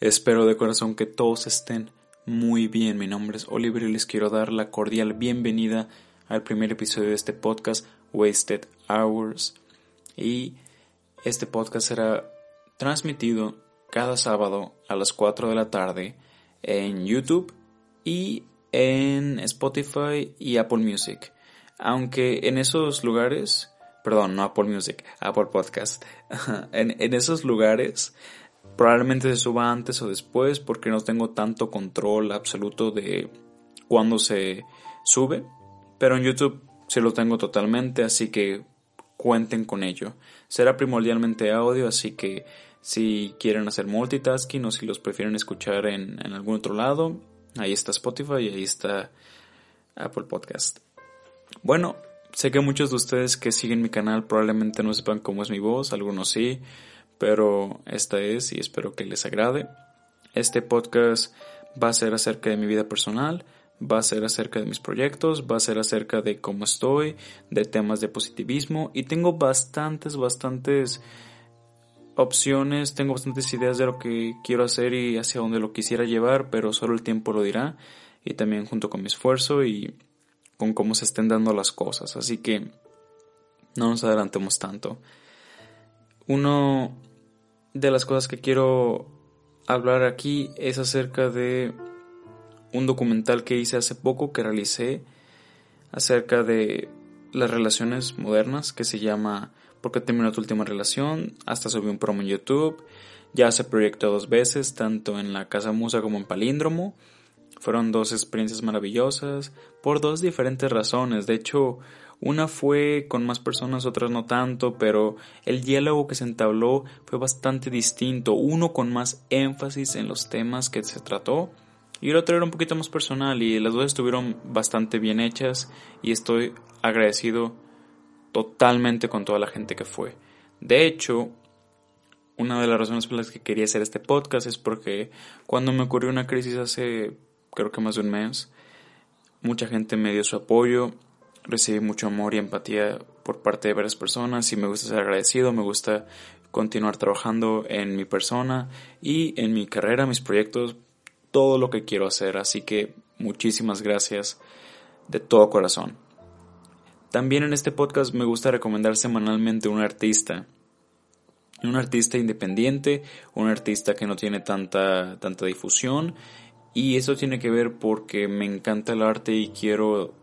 Espero de corazón que todos estén muy bien. Mi nombre es Oliver y les quiero dar la cordial bienvenida al primer episodio de este podcast, Wasted Hours. Y este podcast será transmitido cada sábado a las 4 de la tarde en YouTube y en Spotify y Apple Music. Aunque en esos lugares, perdón, no Apple Music, Apple Podcast, en, en esos lugares Probablemente se suba antes o después porque no tengo tanto control absoluto de cuándo se sube. Pero en YouTube sí lo tengo totalmente, así que cuenten con ello. Será primordialmente audio, así que si quieren hacer multitasking o si los prefieren escuchar en, en algún otro lado, ahí está Spotify y ahí está Apple Podcast. Bueno, sé que muchos de ustedes que siguen mi canal probablemente no sepan cómo es mi voz, algunos sí, pero esta es y espero que les agrade. Este podcast va a ser acerca de mi vida personal, va a ser acerca de mis proyectos, va a ser acerca de cómo estoy, de temas de positivismo y tengo bastantes, bastantes opciones, tengo bastantes ideas de lo que quiero hacer y hacia dónde lo quisiera llevar, pero solo el tiempo lo dirá y también junto con mi esfuerzo y con cómo se estén dando las cosas. Así que no nos adelantemos tanto. Uno de las cosas que quiero hablar aquí es acerca de un documental que hice hace poco que realicé acerca de las relaciones modernas que se llama ¿Por qué terminó tu última relación? Hasta subí un promo en YouTube. Ya se proyectó dos veces, tanto en la Casa Musa como en Palíndromo. Fueron dos experiencias maravillosas por dos diferentes razones. De hecho, una fue con más personas, otras no tanto, pero el diálogo que se entabló fue bastante distinto. Uno con más énfasis en los temas que se trató y el otro era un poquito más personal y las dos estuvieron bastante bien hechas y estoy agradecido totalmente con toda la gente que fue. De hecho, una de las razones por las que quería hacer este podcast es porque cuando me ocurrió una crisis hace creo que más de un mes, mucha gente me dio su apoyo recibí mucho amor y empatía por parte de varias personas y me gusta ser agradecido, me gusta continuar trabajando en mi persona y en mi carrera, mis proyectos, todo lo que quiero hacer. Así que muchísimas gracias de todo corazón. También en este podcast me gusta recomendar semanalmente un artista. Un artista independiente, un artista que no tiene tanta, tanta difusión. Y eso tiene que ver porque me encanta el arte y quiero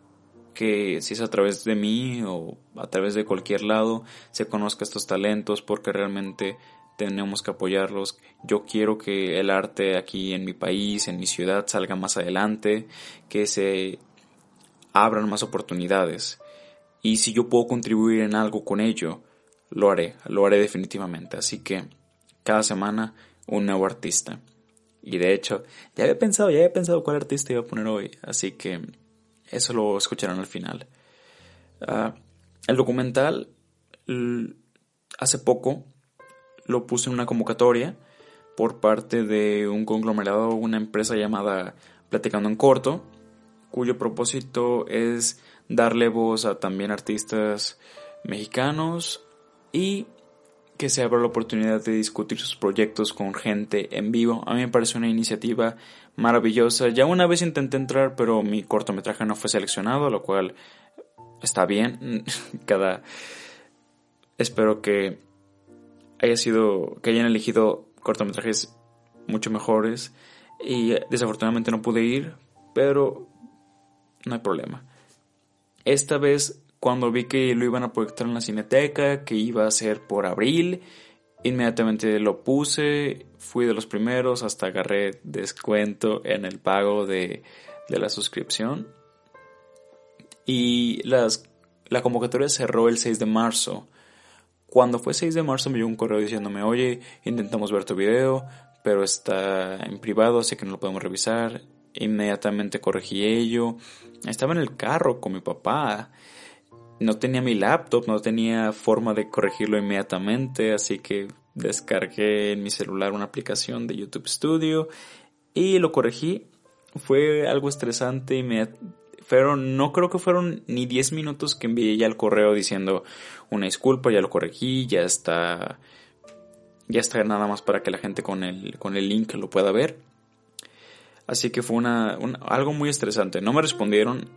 que si es a través de mí o a través de cualquier lado se conozca estos talentos porque realmente tenemos que apoyarlos. Yo quiero que el arte aquí en mi país, en mi ciudad, salga más adelante, que se abran más oportunidades. Y si yo puedo contribuir en algo con ello, lo haré, lo haré definitivamente. Así que cada semana un nuevo artista. Y de hecho, ya había pensado, ya había pensado cuál artista iba a poner hoy. Así que eso lo escucharán al final. Ah, el documental hace poco lo puse en una convocatoria por parte de un conglomerado, una empresa llamada Platicando en Corto, cuyo propósito es darle voz a también artistas mexicanos y que se abra la oportunidad de discutir sus proyectos con gente en vivo. A mí me parece una iniciativa maravillosa. Ya una vez intenté entrar, pero mi cortometraje no fue seleccionado, lo cual está bien. Cada espero que haya sido que hayan elegido cortometrajes mucho mejores y desafortunadamente no pude ir, pero no hay problema. Esta vez cuando vi que lo iban a proyectar en la cineteca, que iba a ser por abril, inmediatamente lo puse, fui de los primeros, hasta agarré descuento en el pago de, la suscripción. Y las, la convocatoria cerró el 6 de marzo. Cuando fue 6 de marzo me llegó un correo diciéndome, oye, intentamos ver tu video, pero está en privado, así que no lo podemos revisar. Inmediatamente corregí ello. Estaba en el carro con mi papá no tenía mi laptop, no tenía forma de corregirlo inmediatamente, así que descargué en mi celular una aplicación de YouTube Studio y lo corregí. Fue algo estresante fueron, no creo que fueron ni 10 minutos que envié ya el correo diciendo una disculpa, ya lo corregí, ya está Ya está nada más para que la gente con el, con el link lo pueda ver. Así que fue una, algo muy estresante. No me respondieron,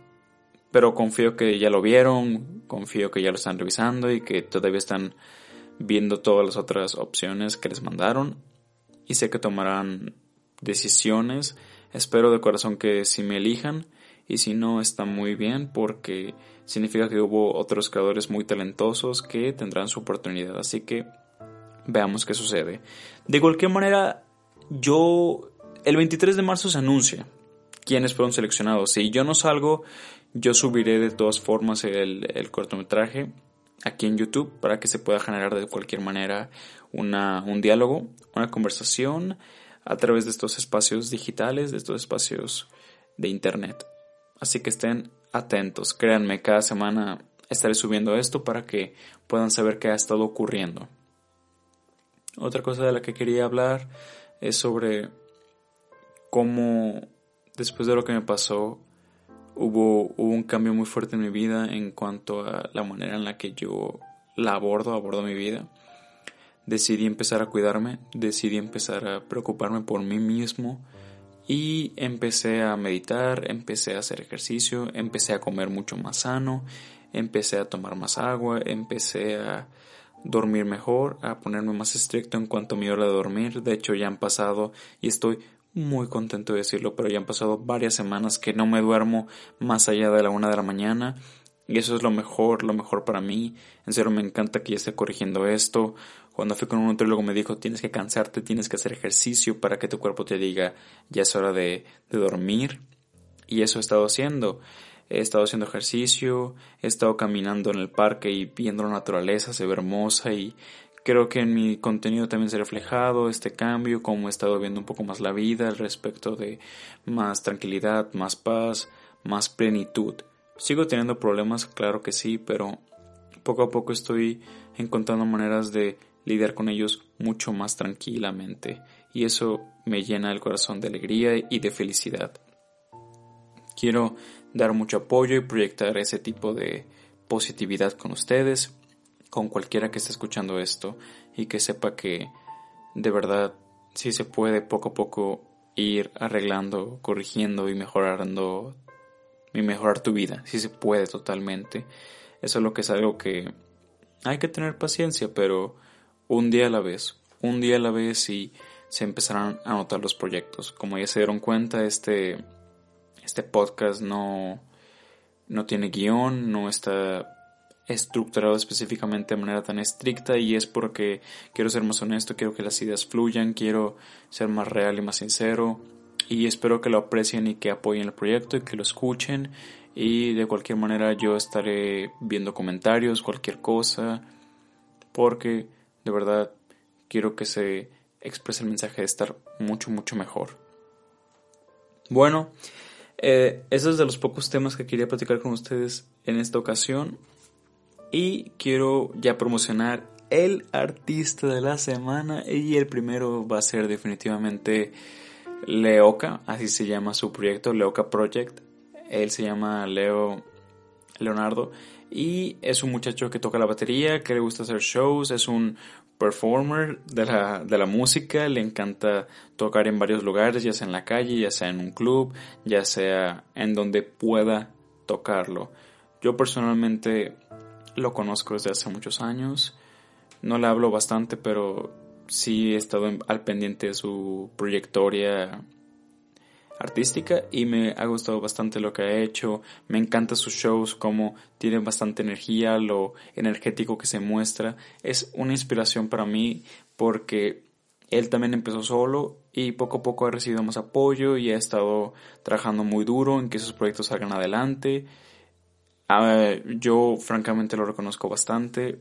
pero confío que ya lo vieron, confío que ya lo están revisando y que todavía están viendo todas las otras opciones que les mandaron. Y sé que tomarán decisiones. Espero de corazón que si me elijan y si no está muy bien porque significa que hubo otros creadores muy talentosos que tendrán su oportunidad. Así que veamos qué sucede. De cualquier manera, yo el 23 de marzo se anuncia quiénes fueron seleccionados. Si yo no salgo, yo subiré de todas formas el, cortometraje aquí en YouTube para que se pueda generar de cualquier manera una, un diálogo, una conversación a través de estos espacios digitales, de estos espacios de Internet. Así que estén atentos, créanme, cada semana estaré subiendo esto para que puedan saber qué ha estado ocurriendo. Otra cosa de la que quería hablar es sobre cómo después de lo que me pasó hubo, un cambio muy fuerte en mi vida en cuanto a la manera en la que yo la abordo, abordo mi vida. Decidí empezar a cuidarme, decidí empezar a preocuparme por mí mismo y empecé a meditar, empecé a hacer ejercicio, empecé a comer mucho más sano, empecé a tomar más agua, empecé a dormir mejor, a ponerme más estricto en cuanto a mi hora de dormir. De hecho, ya han pasado y estoy muy contento de decirlo, pero ya han pasado varias semanas que no me duermo más allá de la una de la mañana. Y eso es lo mejor, lo mejor para mí. En serio, me encanta que ya esté corrigiendo esto. Cuando fui con un nutriólogo me dijo, tienes que cansarte, tienes que hacer ejercicio para que tu cuerpo te diga, ya es hora de, de dormir. Y eso he estado haciendo. He estado haciendo ejercicio, he estado caminando en el parque y viendo la naturaleza, se ve hermosa y Creo que en mi contenido también se ha reflejado este cambio, como he estado viendo un poco más la vida al respecto de más tranquilidad, más paz, más plenitud. Sigo teniendo problemas, claro que sí, pero poco a poco estoy encontrando maneras de lidiar con ellos mucho más tranquilamente y eso me llena el corazón de alegría y de felicidad. Quiero dar mucho apoyo y proyectar ese tipo de positividad con ustedes con cualquiera que esté escuchando esto y que sepa que de verdad sí se puede poco a poco ir arreglando, corrigiendo y mejorando y mejorar tu vida, sí se puede totalmente. Eso es lo que es algo que hay que tener paciencia, pero un día a la vez, un día a la vez y se empezarán a notar los proyectos. Como ya se dieron cuenta, este, este podcast no, no tiene guion, no está estructurado específicamente de manera tan estricta y es porque quiero ser más honesto, quiero que las ideas fluyan, quiero ser más real y más sincero y espero que lo aprecien y que apoyen el proyecto y que lo escuchen y de cualquier manera yo estaré viendo comentarios, cualquier cosa, porque de verdad quiero que se exprese el mensaje de estar mucho, mucho mejor. Bueno, eh, esos es de los pocos temas que quería platicar con ustedes en esta ocasión. Y quiero ya promocionar el artista de la semana y el primero va a ser definitivamente Leoka, así se llama su proyecto, Leoka Project. Él se llama Leo Leonardo y es un muchacho que toca la batería, que le gusta hacer shows, es un performer de la, de la música, le encanta tocar en varios lugares, ya sea en la calle, ya sea en un club, ya sea en donde pueda tocarlo. Yo personalmente lo conozco desde hace muchos años. No le hablo bastante, pero sí he estado al pendiente de su proyectoria artística y me ha gustado bastante lo que ha hecho. Me encanta sus shows, como tiene bastante energía, lo energético que se muestra. Es una inspiración para mí porque él también empezó solo y poco a poco ha recibido más apoyo y ha estado trabajando muy duro en que sus proyectos salgan adelante. Yo francamente lo reconozco bastante.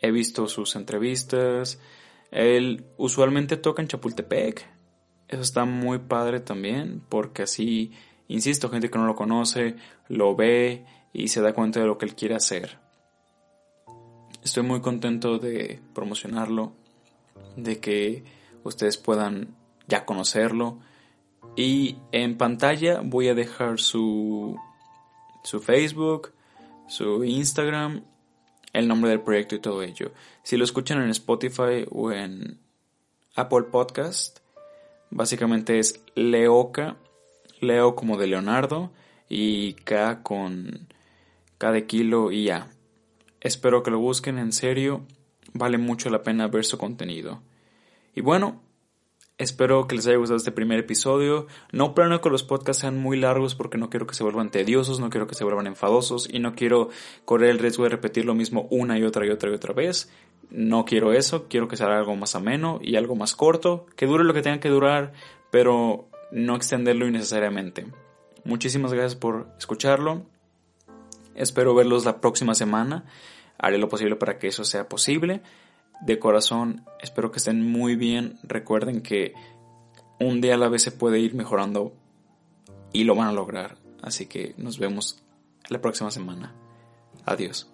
He visto sus entrevistas. Él usualmente toca en Chapultepec. Eso está muy padre también, porque así, insisto, gente que no lo conoce, lo ve y se da cuenta de lo que él quiere hacer. Estoy muy contento de promocionarlo, de que ustedes puedan ya conocerlo. Y en pantalla voy a dejar su su Facebook, su Instagram, el nombre del proyecto y todo ello. Si lo escuchan en Spotify o en Apple Podcast. Básicamente es Leoca, Leo como de Leonardo y K con K de kilo y ya. Espero que lo busquen en serio, vale mucho la pena ver su contenido. Y bueno, Espero que les haya gustado este primer episodio. No planeo que los podcasts sean muy largos porque no quiero que se vuelvan tediosos, no quiero que se vuelvan enfadosos y no quiero correr el riesgo de repetir lo mismo una y otra y otra y otra vez. No quiero eso, quiero que sea algo más ameno y algo más corto, que dure lo que tenga que durar, pero no extenderlo innecesariamente. Muchísimas gracias por escucharlo. Espero verlos la próxima semana. Haré lo posible para que eso sea posible de corazón, espero que estén muy bien. Recuerden que un día a la vez se puede ir mejorando y lo van a lograr. Así que nos vemos la próxima semana. Adiós.